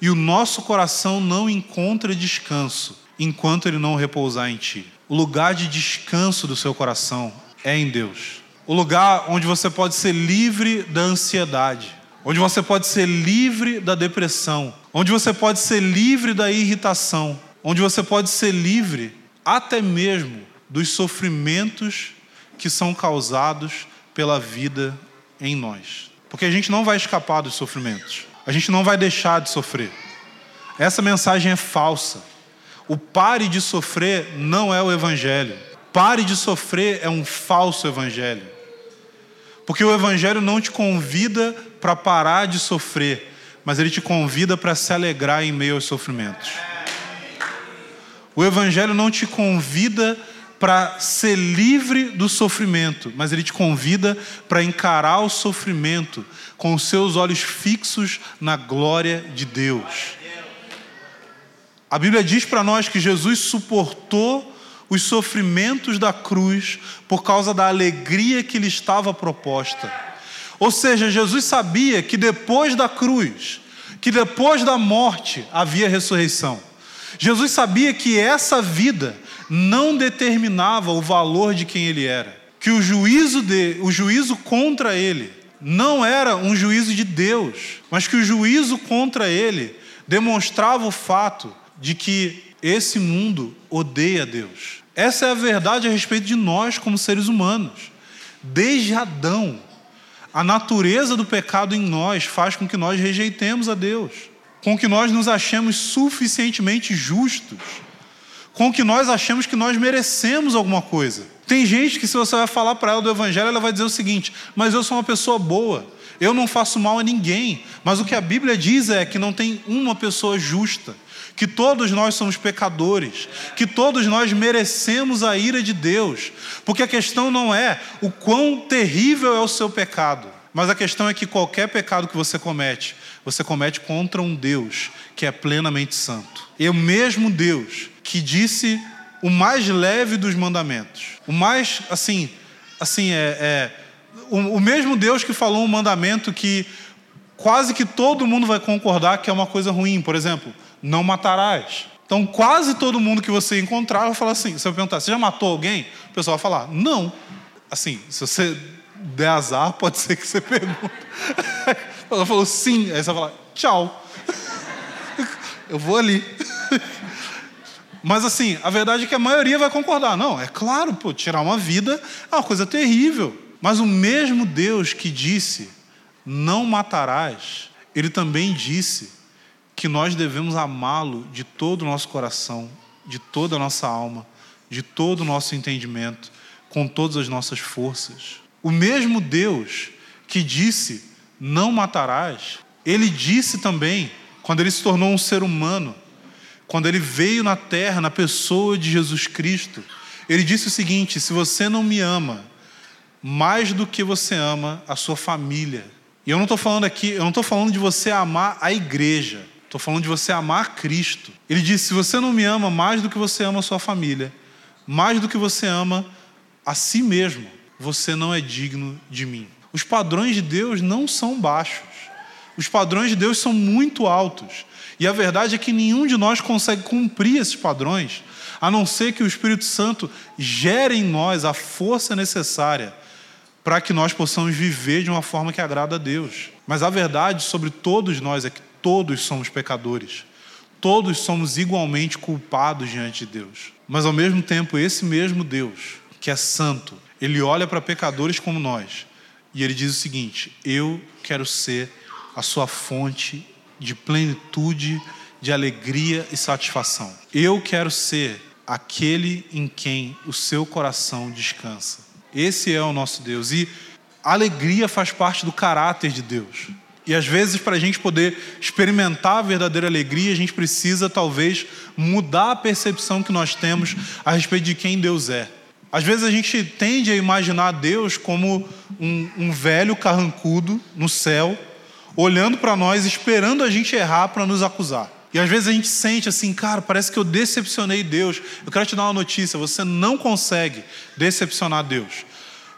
e o nosso coração não encontra descanso enquanto ele não repousar em ti. O lugar de descanso do seu coração é em Deus. O lugar onde você pode ser livre da ansiedade, onde você pode ser livre da depressão, onde você pode ser livre da irritação, onde você pode ser livre até mesmo dos sofrimentos que são causados pela vida em nós. Porque a gente não vai escapar dos sofrimentos. A gente não vai deixar de sofrer. Essa mensagem é falsa. O pare de sofrer não é o evangelho. Pare de sofrer é um falso evangelho. Porque o evangelho não te convida para parar de sofrer, mas ele te convida para se alegrar em meio aos sofrimentos. O evangelho não te convida para ser livre do sofrimento, mas ele te convida para encarar o sofrimento com os seus olhos fixos na glória de Deus. A Bíblia diz para nós que Jesus suportou os sofrimentos da cruz por causa da alegria que lhe estava proposta. Ou seja, Jesus sabia que depois da cruz, que depois da morte havia ressurreição. Jesus sabia que essa vida não determinava o valor de quem ele era, que o juízo de, o juízo contra ele não era um juízo de Deus, mas que o juízo contra ele demonstrava o fato de que esse mundo odeia Deus. Essa é a verdade a respeito de nós como seres humanos. Desde Adão, a natureza do pecado em nós faz com que nós rejeitemos a Deus. com que nós nos achemos suficientemente justos, com que nós achemos que nós merecemos alguma coisa. Tem gente que, se você vai falar para ela do Evangelho, ela vai dizer o seguinte: Mas eu sou uma pessoa boa, eu não faço mal a ninguém. Mas o que a Bíblia diz é que não tem uma pessoa justa, que todos nós somos pecadores, que todos nós merecemos a ira de Deus, porque a questão não é o quão terrível é o seu pecado, mas a questão é que qualquer pecado que você comete, você comete contra um Deus que é plenamente santo. E o mesmo Deus que disse o mais leve dos mandamentos, o mais, assim, assim é, é o, o mesmo Deus que falou um mandamento que quase que todo mundo vai concordar que é uma coisa ruim, por exemplo, não matarás. Então, quase todo mundo que você encontrar vai falar assim: você vai perguntar, você já matou alguém? O pessoal vai falar, não. Assim, se você der azar, pode ser que você (laughs) pergunte. Ela falou sim, aí você vai falar, tchau. Eu vou ali. Mas assim, a verdade é que a maioria vai concordar. Não, é claro, pô, tirar uma vida é uma coisa terrível. Mas o mesmo Deus que disse, não matarás, ele também disse que nós devemos amá-lo de todo o nosso coração, de toda a nossa alma, de todo o nosso entendimento, com todas as nossas forças. O mesmo Deus que disse, não matarás, ele disse também, quando ele se tornou um ser humano, quando ele veio na terra, na pessoa de Jesus Cristo, ele disse o seguinte: se você não me ama mais do que você ama a sua família, e eu não estou falando aqui, eu não estou falando de você amar a igreja, estou falando de você amar Cristo. Ele disse: se você não me ama mais do que você ama a sua família, mais do que você ama a si mesmo, você não é digno de mim. Os padrões de Deus não são baixos. Os padrões de Deus são muito altos. E a verdade é que nenhum de nós consegue cumprir esses padrões, a não ser que o Espírito Santo gere em nós a força necessária para que nós possamos viver de uma forma que agrada a Deus. Mas a verdade sobre todos nós é que todos somos pecadores. Todos somos igualmente culpados diante de Deus. Mas ao mesmo tempo, esse mesmo Deus, que é santo, ele olha para pecadores como nós e ele diz o seguinte: Eu quero ser a sua fonte de plenitude, de alegria e satisfação. Eu quero ser aquele em quem o seu coração descansa. Esse é o nosso Deus. E alegria faz parte do caráter de Deus. E às vezes, para a gente poder experimentar a verdadeira alegria, a gente precisa talvez mudar a percepção que nós temos a respeito de quem Deus é. Às vezes a gente tende a imaginar Deus como um, um velho carrancudo no céu, olhando para nós, esperando a gente errar para nos acusar. E às vezes a gente sente assim, cara, parece que eu decepcionei Deus. Eu quero te dar uma notícia: você não consegue decepcionar Deus.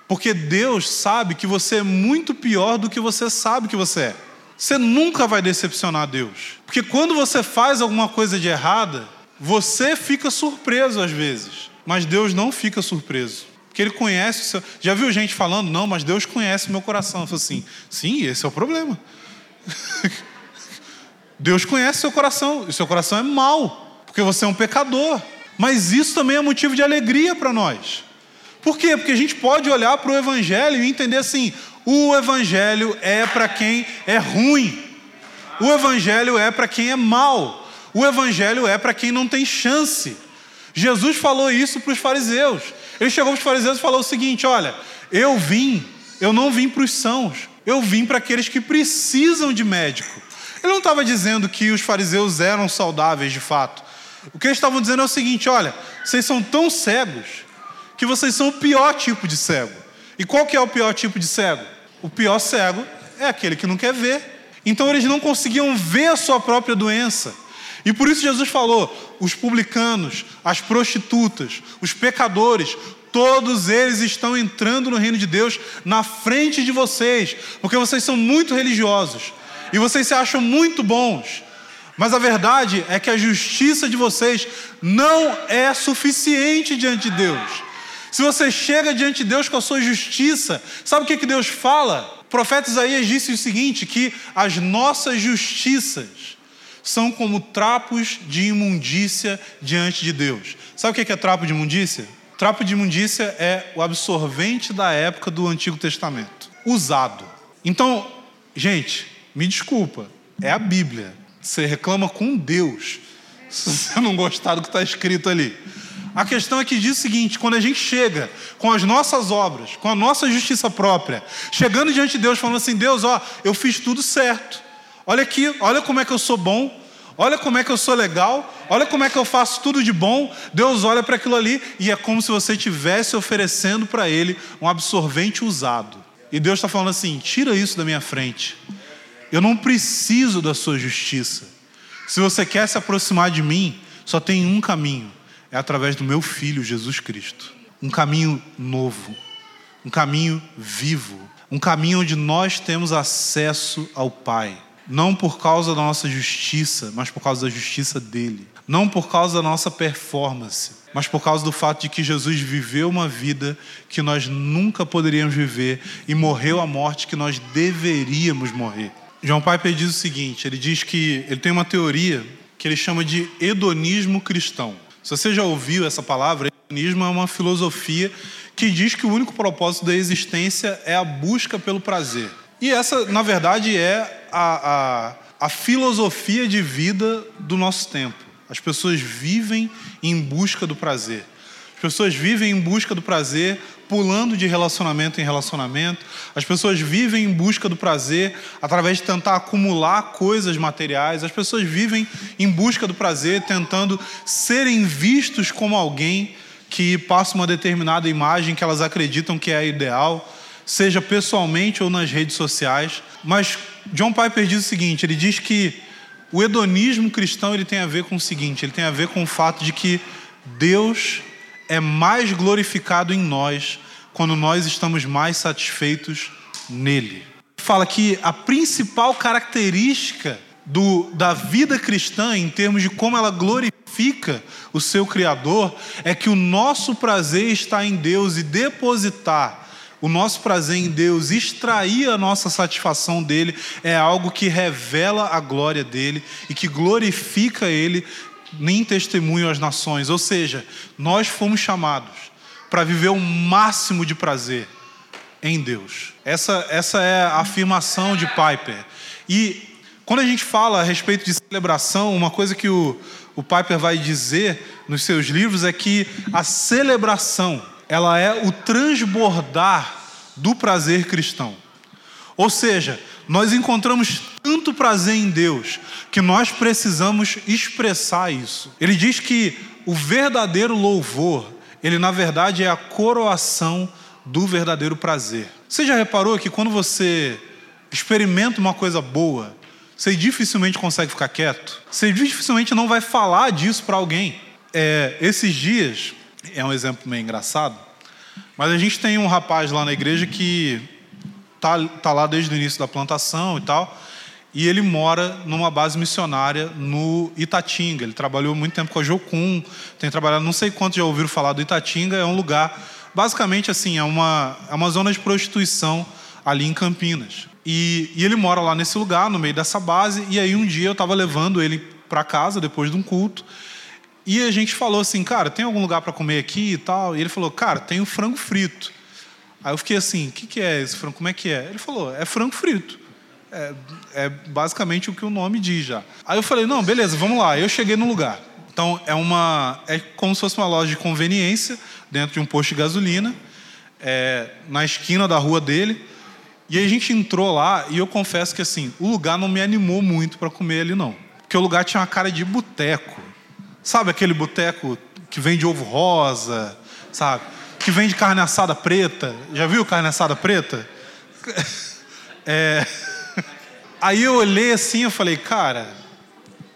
Porque Deus sabe que você é muito pior do que você sabe que você é. Você nunca vai decepcionar Deus. Porque quando você faz alguma coisa de errada, você fica surpreso às vezes. Mas Deus não fica surpreso. Porque Ele conhece seu. Já viu gente falando, não, mas Deus conhece meu coração. Eu falo assim, sim, esse é o problema. (laughs) Deus conhece seu coração, e seu coração é mau, porque você é um pecador. Mas isso também é motivo de alegria para nós. Por quê? Porque a gente pode olhar para o Evangelho e entender assim: o Evangelho é para quem é ruim, o Evangelho é para quem é mau, o Evangelho é para quem não tem chance. Jesus falou isso para os fariseus. Ele chegou para os fariseus e falou o seguinte: Olha, eu vim, eu não vim para os sãos, eu vim para aqueles que precisam de médico. Ele não estava dizendo que os fariseus eram saudáveis de fato. O que eles estavam dizendo é o seguinte: olha, vocês são tão cegos que vocês são o pior tipo de cego. E qual que é o pior tipo de cego? O pior cego é aquele que não quer ver. Então eles não conseguiam ver a sua própria doença. E por isso Jesus falou: os publicanos, as prostitutas, os pecadores, todos eles estão entrando no reino de Deus na frente de vocês, porque vocês são muito religiosos e vocês se acham muito bons. Mas a verdade é que a justiça de vocês não é suficiente diante de Deus. Se você chega diante de Deus com a sua justiça, sabe o que, que Deus fala? O profeta Isaías disse o seguinte: que as nossas justiças são como trapos de imundícia diante de Deus. Sabe o que é trapo de imundícia? Trapo de imundícia é o absorvente da época do Antigo Testamento, usado. Então, gente, me desculpa, é a Bíblia. Você reclama com Deus (laughs) se você não gostar do que está escrito ali. A questão é que diz o seguinte: quando a gente chega com as nossas obras, com a nossa justiça própria, chegando diante de Deus, falando assim: Deus, ó, eu fiz tudo certo. Olha aqui, olha como é que eu sou bom, olha como é que eu sou legal, olha como é que eu faço tudo de bom. Deus olha para aquilo ali e é como se você estivesse oferecendo para Ele um absorvente usado. E Deus está falando assim: tira isso da minha frente. Eu não preciso da sua justiça. Se você quer se aproximar de mim, só tem um caminho é através do meu filho Jesus Cristo. Um caminho novo, um caminho vivo, um caminho onde nós temos acesso ao Pai. Não por causa da nossa justiça, mas por causa da justiça dele. Não por causa da nossa performance, mas por causa do fato de que Jesus viveu uma vida que nós nunca poderíamos viver e morreu a morte que nós deveríamos morrer. João Piper diz o seguinte: ele diz que ele tem uma teoria que ele chama de hedonismo cristão. Se você já ouviu essa palavra, hedonismo é uma filosofia que diz que o único propósito da existência é a busca pelo prazer. E essa, na verdade, é a, a, a filosofia de vida do nosso tempo. As pessoas vivem em busca do prazer. As pessoas vivem em busca do prazer pulando de relacionamento em relacionamento. As pessoas vivem em busca do prazer através de tentar acumular coisas materiais. As pessoas vivem em busca do prazer tentando serem vistos como alguém que passa uma determinada imagem que elas acreditam que é ideal, seja pessoalmente ou nas redes sociais. Mas John Piper diz o seguinte, ele diz que o hedonismo cristão ele tem a ver com o seguinte, ele tem a ver com o fato de que Deus é mais glorificado em nós quando nós estamos mais satisfeitos nele. Fala que a principal característica do, da vida cristã, em termos de como ela glorifica o seu Criador, é que o nosso prazer está em Deus e depositar o nosso prazer em Deus, extrair a nossa satisfação dele, é algo que revela a glória dele e que glorifica ele nem testemunho às nações. Ou seja, nós fomos chamados para viver o máximo de prazer em Deus. Essa, essa é a afirmação de Piper. E quando a gente fala a respeito de celebração, uma coisa que o, o Piper vai dizer nos seus livros é que a celebração ela é o transbordar do prazer cristão. Ou seja, nós encontramos tanto prazer em Deus que nós precisamos expressar isso. Ele diz que o verdadeiro louvor, ele na verdade é a coroação do verdadeiro prazer. Você já reparou que quando você experimenta uma coisa boa, você dificilmente consegue ficar quieto? Você dificilmente não vai falar disso para alguém. É, esses dias, é um exemplo meio engraçado, mas a gente tem um rapaz lá na igreja que tá, tá lá desde o início da plantação e tal. E ele mora numa base missionária no Itatinga. Ele trabalhou muito tempo com a Jocum, tem trabalhado, não sei quantos já ouviram falar do Itatinga, é um lugar, basicamente assim, é uma, é uma zona de prostituição ali em Campinas. E, e ele mora lá nesse lugar, no meio dessa base, e aí um dia eu estava levando ele para casa, depois de um culto, e a gente falou assim, cara, tem algum lugar para comer aqui e tal? E ele falou, cara, tem o frango frito. Aí eu fiquei assim, o que, que é esse frango? Como é que é? Ele falou, é frango frito. É, é, basicamente o que o nome diz já. Aí eu falei, não, beleza, vamos lá. Eu cheguei no lugar. Então é uma, é como se fosse uma loja de conveniência dentro de um posto de gasolina, é, na esquina da rua dele. E a gente entrou lá e eu confesso que assim, o lugar não me animou muito para comer ali não, porque o lugar tinha uma cara de boteco. Sabe aquele boteco que vende ovo rosa, sabe? que vende carne assada preta. Já viu carne assada preta? (laughs) É... Aí eu olhei assim, eu falei, cara,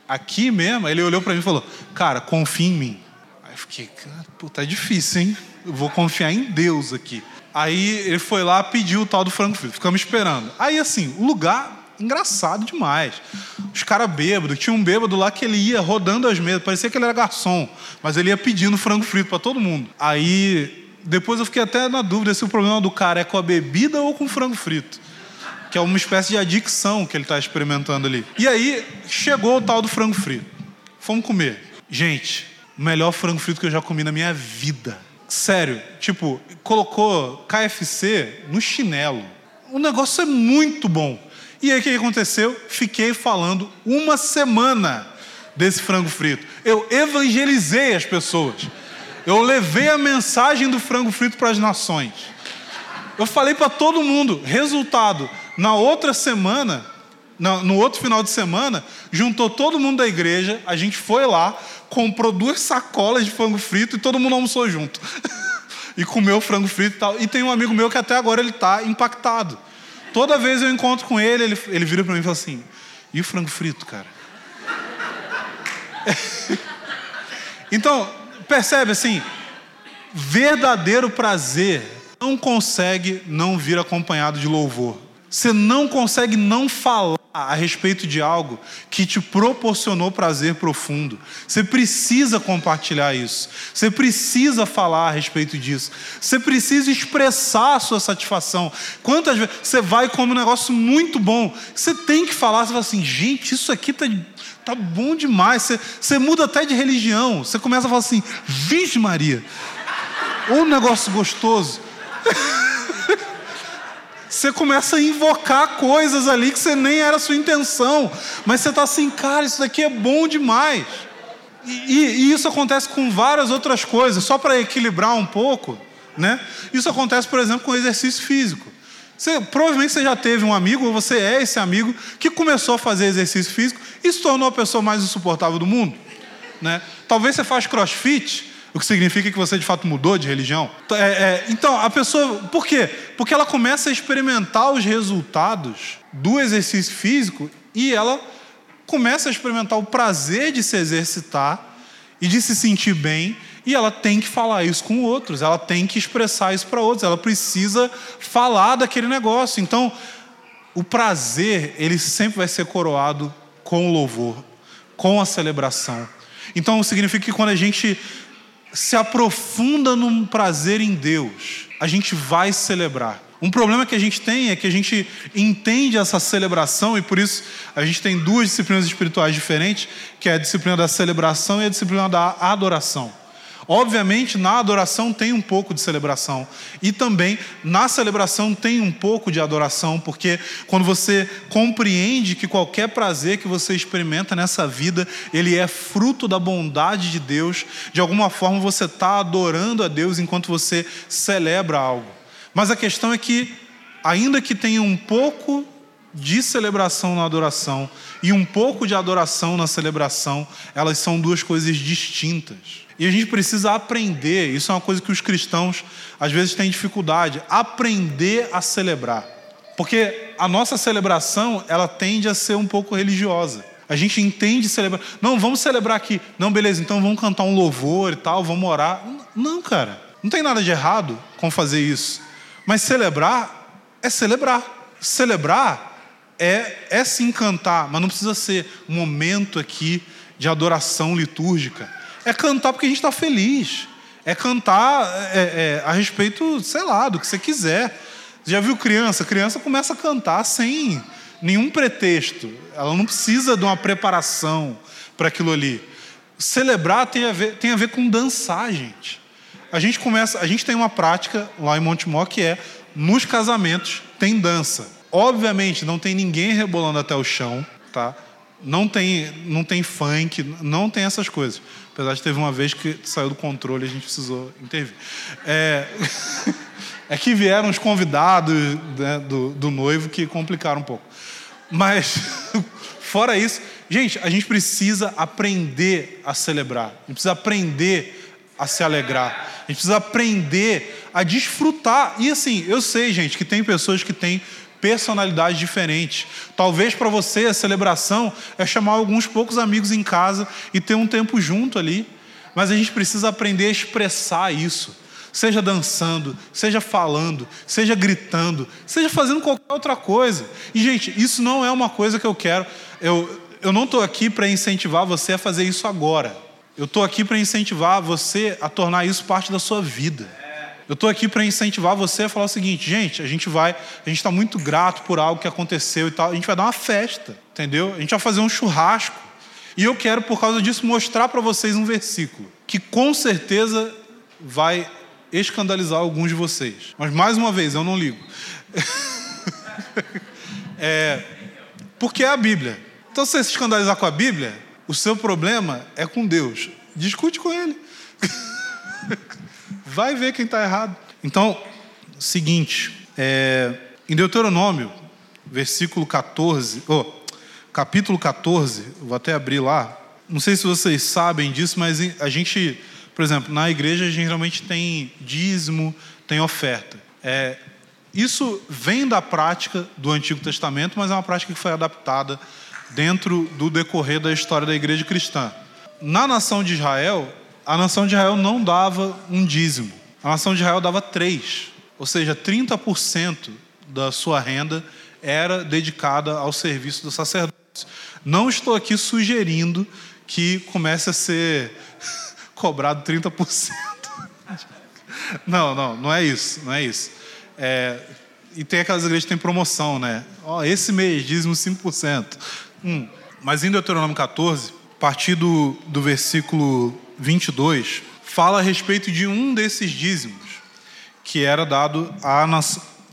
aqui mesmo. Ele olhou para mim e falou, cara, confia em mim. Aí eu fiquei, cara, puta, é difícil, hein? Eu vou confiar em Deus aqui. Aí ele foi lá, pediu o tal do frango frito. Ficamos esperando. Aí assim, o lugar engraçado demais. Os caras bêbados, tinha um bêbado lá que ele ia rodando as mesas, parecia que ele era garçom, mas ele ia pedindo frango frito para todo mundo. Aí depois eu fiquei até na dúvida se o problema do cara é com a bebida ou com o frango frito. Que é uma espécie de adicção que ele está experimentando ali. E aí chegou o tal do frango frito. Fomos comer. Gente, o melhor frango frito que eu já comi na minha vida. Sério, tipo, colocou KFC no chinelo. O negócio é muito bom. E aí o que aconteceu? Fiquei falando uma semana desse frango frito. Eu evangelizei as pessoas. Eu levei a mensagem do frango frito para as nações. Eu falei para todo mundo. Resultado: na outra semana, no outro final de semana, juntou todo mundo da igreja. A gente foi lá, comprou duas sacolas de frango frito e todo mundo almoçou junto. (laughs) e comeu frango frito e tal. E tem um amigo meu que até agora ele está impactado. Toda vez eu encontro com ele, ele, ele vira para mim e fala assim: e o frango frito, cara? (laughs) então, percebe assim, verdadeiro prazer não consegue não vir acompanhado de louvor. Você não consegue não falar a respeito de algo que te proporcionou prazer profundo. Você precisa compartilhar isso. Você precisa falar a respeito disso. Você precisa expressar a sua satisfação. Quantas vezes você vai e come um negócio muito bom, você tem que falar, você fala assim, gente, isso aqui tá, tá bom demais. Você, você muda até de religião. Você começa a falar assim, vixe Maria, um negócio gostoso. (laughs) você começa a invocar coisas ali que você nem era sua intenção, mas você está assim, cara, isso daqui é bom demais. E, e, e isso acontece com várias outras coisas, só para equilibrar um pouco, né? Isso acontece, por exemplo, com exercício físico. Você, provavelmente você já teve um amigo, ou você é esse amigo, que começou a fazer exercício físico e se tornou a pessoa mais insuportável do mundo. Né? Talvez você faz crossfit o que significa que você de fato mudou de religião. É, é, então, a pessoa. Por quê? Porque ela começa a experimentar os resultados do exercício físico e ela começa a experimentar o prazer de se exercitar e de se sentir bem. E ela tem que falar isso com outros, ela tem que expressar isso para outros, ela precisa falar daquele negócio. Então, o prazer, ele sempre vai ser coroado com o louvor, com a celebração. Então, significa que quando a gente se aprofunda num prazer em Deus, a gente vai celebrar. Um problema que a gente tem é que a gente entende essa celebração e por isso a gente tem duas disciplinas espirituais diferentes, que é a disciplina da celebração e a disciplina da adoração. Obviamente, na adoração tem um pouco de celebração. E também na celebração tem um pouco de adoração, porque quando você compreende que qualquer prazer que você experimenta nessa vida, ele é fruto da bondade de Deus, de alguma forma você está adorando a Deus enquanto você celebra algo. Mas a questão é que, ainda que tenha um pouco de celebração na adoração e um pouco de adoração na celebração, elas são duas coisas distintas. E a gente precisa aprender, isso é uma coisa que os cristãos às vezes têm dificuldade, aprender a celebrar. Porque a nossa celebração, ela tende a ser um pouco religiosa. A gente entende celebrar. Não, vamos celebrar aqui. Não, beleza, então vamos cantar um louvor e tal, vamos orar. Não, cara. Não tem nada de errado com fazer isso. Mas celebrar é celebrar. Celebrar é, é se encantar, mas não precisa ser um momento aqui de adoração litúrgica é cantar porque a gente está feliz. É cantar é, é, a respeito, sei lá, do que você quiser. Você já viu criança? Criança começa a cantar sem nenhum pretexto. Ela não precisa de uma preparação para aquilo ali. Celebrar tem a ver, tem a ver com dançar, gente. A gente começa, a gente tem uma prática lá em Montemor que é nos casamentos tem dança. Obviamente não tem ninguém rebolando até o chão, tá? Não tem, não tem funk, não tem essas coisas. Apesar de teve uma vez que saiu do controle e a gente precisou intervir. É, (laughs) é que vieram os convidados né, do, do noivo que complicaram um pouco. Mas, (laughs) fora isso, gente, a gente precisa aprender a celebrar. A gente precisa aprender a se alegrar. A gente precisa aprender a desfrutar. E assim, eu sei, gente, que tem pessoas que têm personalidades diferentes. Talvez para você a celebração é chamar alguns poucos amigos em casa e ter um tempo junto ali. Mas a gente precisa aprender a expressar isso. Seja dançando, seja falando, seja gritando, seja fazendo qualquer outra coisa. E, gente, isso não é uma coisa que eu quero. Eu, eu não estou aqui para incentivar você a fazer isso agora. Eu estou aqui para incentivar você a tornar isso parte da sua vida. Eu estou aqui para incentivar você a falar o seguinte, gente, a gente vai, a gente está muito grato por algo que aconteceu e tal, a gente vai dar uma festa, entendeu? A gente vai fazer um churrasco. E eu quero, por causa disso, mostrar para vocês um versículo que com certeza vai escandalizar alguns de vocês. Mas mais uma vez, eu não ligo. (laughs) é, Porque é a Bíblia. Então, se você se escandalizar com a Bíblia, o seu problema é com Deus. Discute com Ele. (laughs) Vai ver quem está errado. Então, seguinte, é, em Deuteronômio, versículo 14, oh, capítulo 14, vou até abrir lá. Não sei se vocês sabem disso, mas a gente, por exemplo, na igreja geralmente tem dízimo, tem oferta. É, isso vem da prática do Antigo Testamento, mas é uma prática que foi adaptada dentro do decorrer da história da igreja cristã. Na nação de Israel, a nação de Israel não dava um dízimo. A nação de Israel dava três, ou seja, 30% da sua renda era dedicada ao serviço do sacerdócio. Não estou aqui sugerindo que comece a ser (laughs) cobrado 30%. Não, não, não é isso, não é isso. É, e tem aquelas igrejas que têm promoção, né? Ó, esse mês, dízimo 5%. Hum. Mas em Deuteronômio 14, a partir do, do versículo 22, fala a respeito de um desses dízimos que era dado à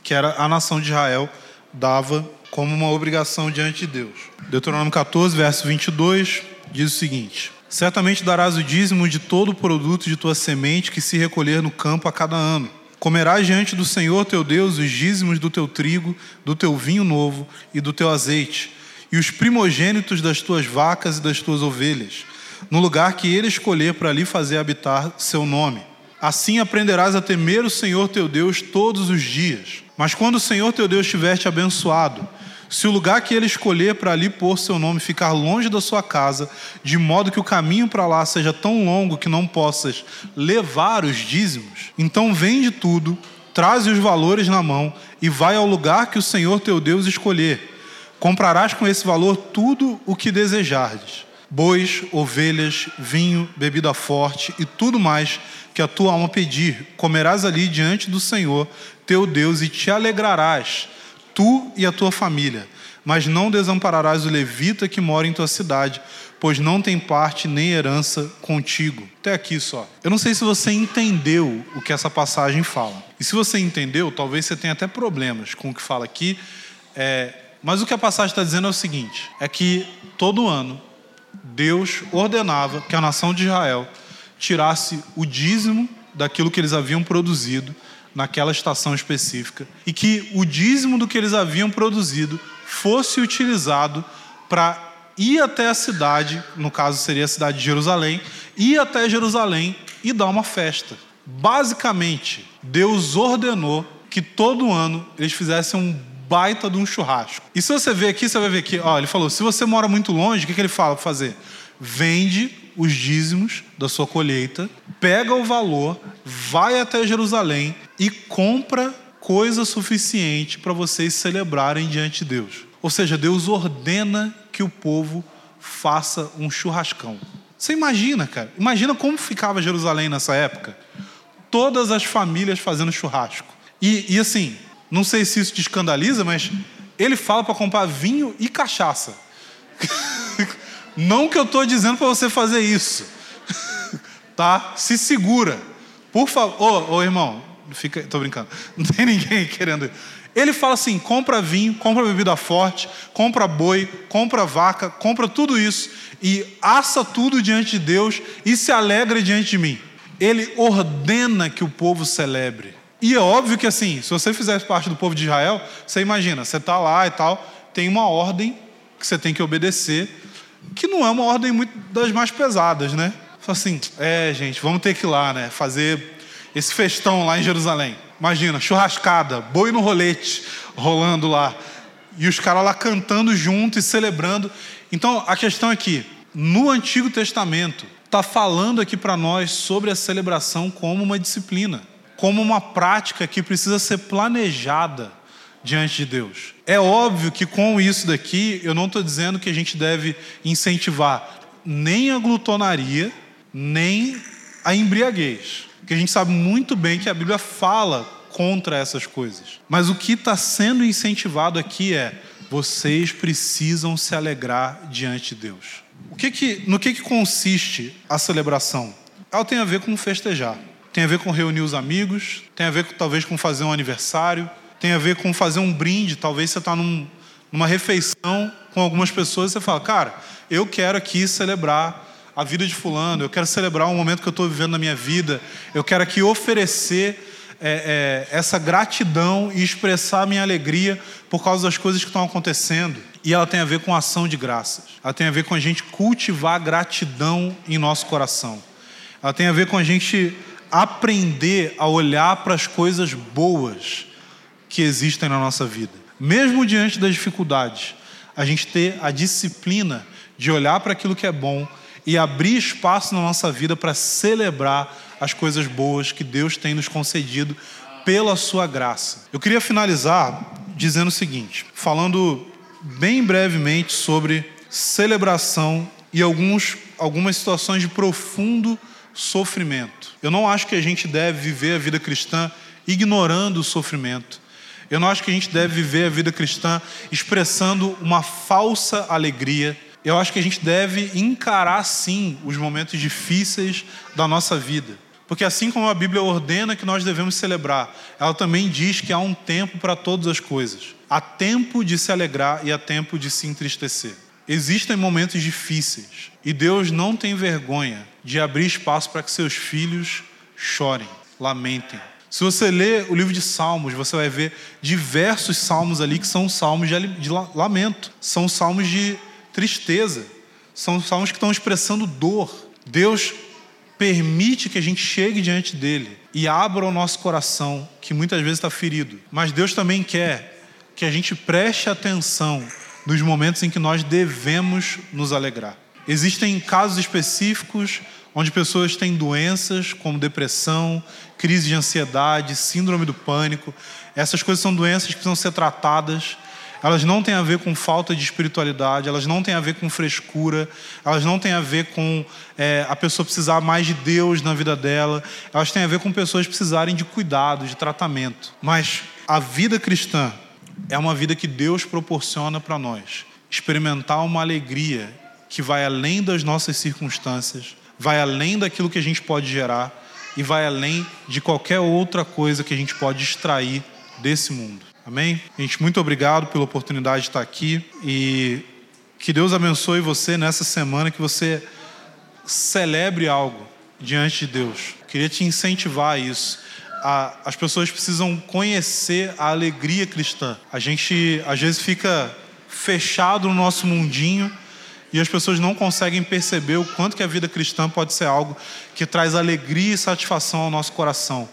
que era a nação de Israel dava como uma obrigação diante de Deus. Deuteronômio 14, verso 22 diz o seguinte: Certamente darás o dízimo de todo o produto de tua semente que se recolher no campo a cada ano Comerás diante do Senhor teu Deus os dízimos do teu trigo, do teu vinho novo e do teu azeite, e os primogênitos das tuas vacas e das tuas ovelhas, no lugar que ele escolher para ali fazer habitar seu nome. Assim aprenderás a temer o Senhor teu Deus todos os dias. Mas quando o Senhor teu Deus tiver te abençoado, se o lugar que ele escolher para ali pôr seu nome ficar longe da sua casa, de modo que o caminho para lá seja tão longo que não possas levar os dízimos, então vende tudo, traze os valores na mão e vai ao lugar que o Senhor teu Deus escolher. Comprarás com esse valor tudo o que desejardes: bois, ovelhas, vinho, bebida forte e tudo mais que a tua alma pedir. Comerás ali diante do Senhor teu Deus e te alegrarás tu e a tua família, mas não desampararás o levita que mora em tua cidade, pois não tem parte nem herança contigo. Até aqui só. Eu não sei se você entendeu o que essa passagem fala. E se você entendeu, talvez você tenha até problemas com o que fala aqui. É... mas o que a passagem está dizendo é o seguinte: é que todo ano Deus ordenava que a nação de Israel tirasse o dízimo daquilo que eles haviam produzido naquela estação específica e que o dízimo do que eles haviam produzido fosse utilizado para ir até a cidade, no caso seria a cidade de Jerusalém, ir até Jerusalém e dar uma festa. Basicamente, Deus ordenou que todo ano eles fizessem um baita de um churrasco. E se você ver aqui, você vai ver que, ó, ele falou: se você mora muito longe, o que, que ele fala para fazer? Vende os dízimos da sua colheita, pega o valor, vai até Jerusalém e compra coisa suficiente para vocês celebrarem diante de Deus. Ou seja, Deus ordena que o povo faça um churrascão. Você imagina, cara? Imagina como ficava Jerusalém nessa época? Todas as famílias fazendo churrasco. E, e assim, não sei se isso te escandaliza, mas ele fala para comprar vinho e cachaça. (laughs) Não que eu estou dizendo para você fazer isso. (laughs) tá? Se segura. Por favor. Ô, ô, irmão, fica, brincando. (laughs) Não tem ninguém querendo. Ele fala assim: compra vinho, compra bebida forte, compra boi, compra vaca, compra tudo isso e assa tudo diante de Deus e se alegra diante de mim. Ele ordena que o povo celebre. E é óbvio que assim, se você fizesse parte do povo de Israel, você imagina, você está lá e tal, tem uma ordem que você tem que obedecer que não é uma ordem muito das mais pesadas, né? Fala assim, é, gente, vamos ter que ir lá, né? Fazer esse festão lá em Jerusalém. Imagina, churrascada, boi no rolete rolando lá. E os caras lá cantando junto e celebrando. Então, a questão é que, no Antigo Testamento, está falando aqui para nós sobre a celebração como uma disciplina, como uma prática que precisa ser planejada diante de Deus. É óbvio que com isso daqui, eu não estou dizendo que a gente deve incentivar nem a glutonaria, nem a embriaguez. Porque a gente sabe muito bem que a Bíblia fala contra essas coisas. Mas o que está sendo incentivado aqui é: vocês precisam se alegrar diante de Deus. O que que, no que, que consiste a celebração? Ela tem a ver com festejar, tem a ver com reunir os amigos, tem a ver talvez com fazer um aniversário, tem a ver com fazer um brinde. Talvez você está num, numa refeição com algumas pessoas, você fala, cara, eu quero aqui celebrar a vida de fulano, eu quero celebrar um momento que eu estou vivendo na minha vida, eu quero aqui oferecer é, é, essa gratidão e expressar a minha alegria por causa das coisas que estão acontecendo. E ela tem a ver com ação de graças. Ela tem a ver com a gente cultivar gratidão em nosso coração. Ela tem a ver com a gente aprender a olhar para as coisas boas que existem na nossa vida. Mesmo diante das dificuldades, a gente ter a disciplina de olhar para aquilo que é bom e abrir espaço na nossa vida para celebrar as coisas boas que Deus tem nos concedido pela sua graça. Eu queria finalizar dizendo o seguinte, falando bem brevemente sobre celebração e alguns, algumas situações de profundo sofrimento. Eu não acho que a gente deve viver a vida cristã ignorando o sofrimento. Eu não acho que a gente deve viver a vida cristã expressando uma falsa alegria. Eu acho que a gente deve encarar sim os momentos difíceis da nossa vida. Porque assim como a Bíblia ordena que nós devemos celebrar, ela também diz que há um tempo para todas as coisas. Há tempo de se alegrar e há tempo de se entristecer. Existem momentos difíceis e Deus não tem vergonha de abrir espaço para que seus filhos chorem, lamentem. Se você ler o livro de Salmos, você vai ver diversos salmos ali que são salmos de lamento, são salmos de tristeza, são salmos que estão expressando dor. Deus permite que a gente chegue diante dele e abra o nosso coração, que muitas vezes está ferido. Mas Deus também quer que a gente preste atenção nos momentos em que nós devemos nos alegrar. Existem casos específicos onde pessoas têm doenças como depressão, crise de ansiedade, síndrome do pânico. Essas coisas são doenças que precisam ser tratadas elas não têm a ver com falta de espiritualidade, elas não têm a ver com frescura, elas não têm a ver com é, a pessoa precisar mais de Deus na vida dela, elas têm a ver com pessoas precisarem de cuidado, de tratamento. Mas a vida cristã é uma vida que Deus proporciona para nós. Experimentar uma alegria que vai além das nossas circunstâncias, vai além daquilo que a gente pode gerar e vai além de qualquer outra coisa que a gente pode extrair desse mundo. Amém? Gente, muito obrigado pela oportunidade de estar aqui e que Deus abençoe você nessa semana, que você celebre algo diante de Deus. Queria te incentivar a isso. as pessoas precisam conhecer a alegria cristã. A gente às vezes fica fechado no nosso mundinho e as pessoas não conseguem perceber o quanto que a vida cristã pode ser algo que traz alegria e satisfação ao nosso coração.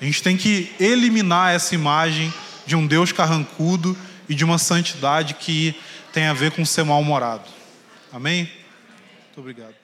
A gente tem que eliminar essa imagem de um Deus carrancudo e de uma santidade que tem a ver com ser mal-humorado. Amém? Muito obrigado.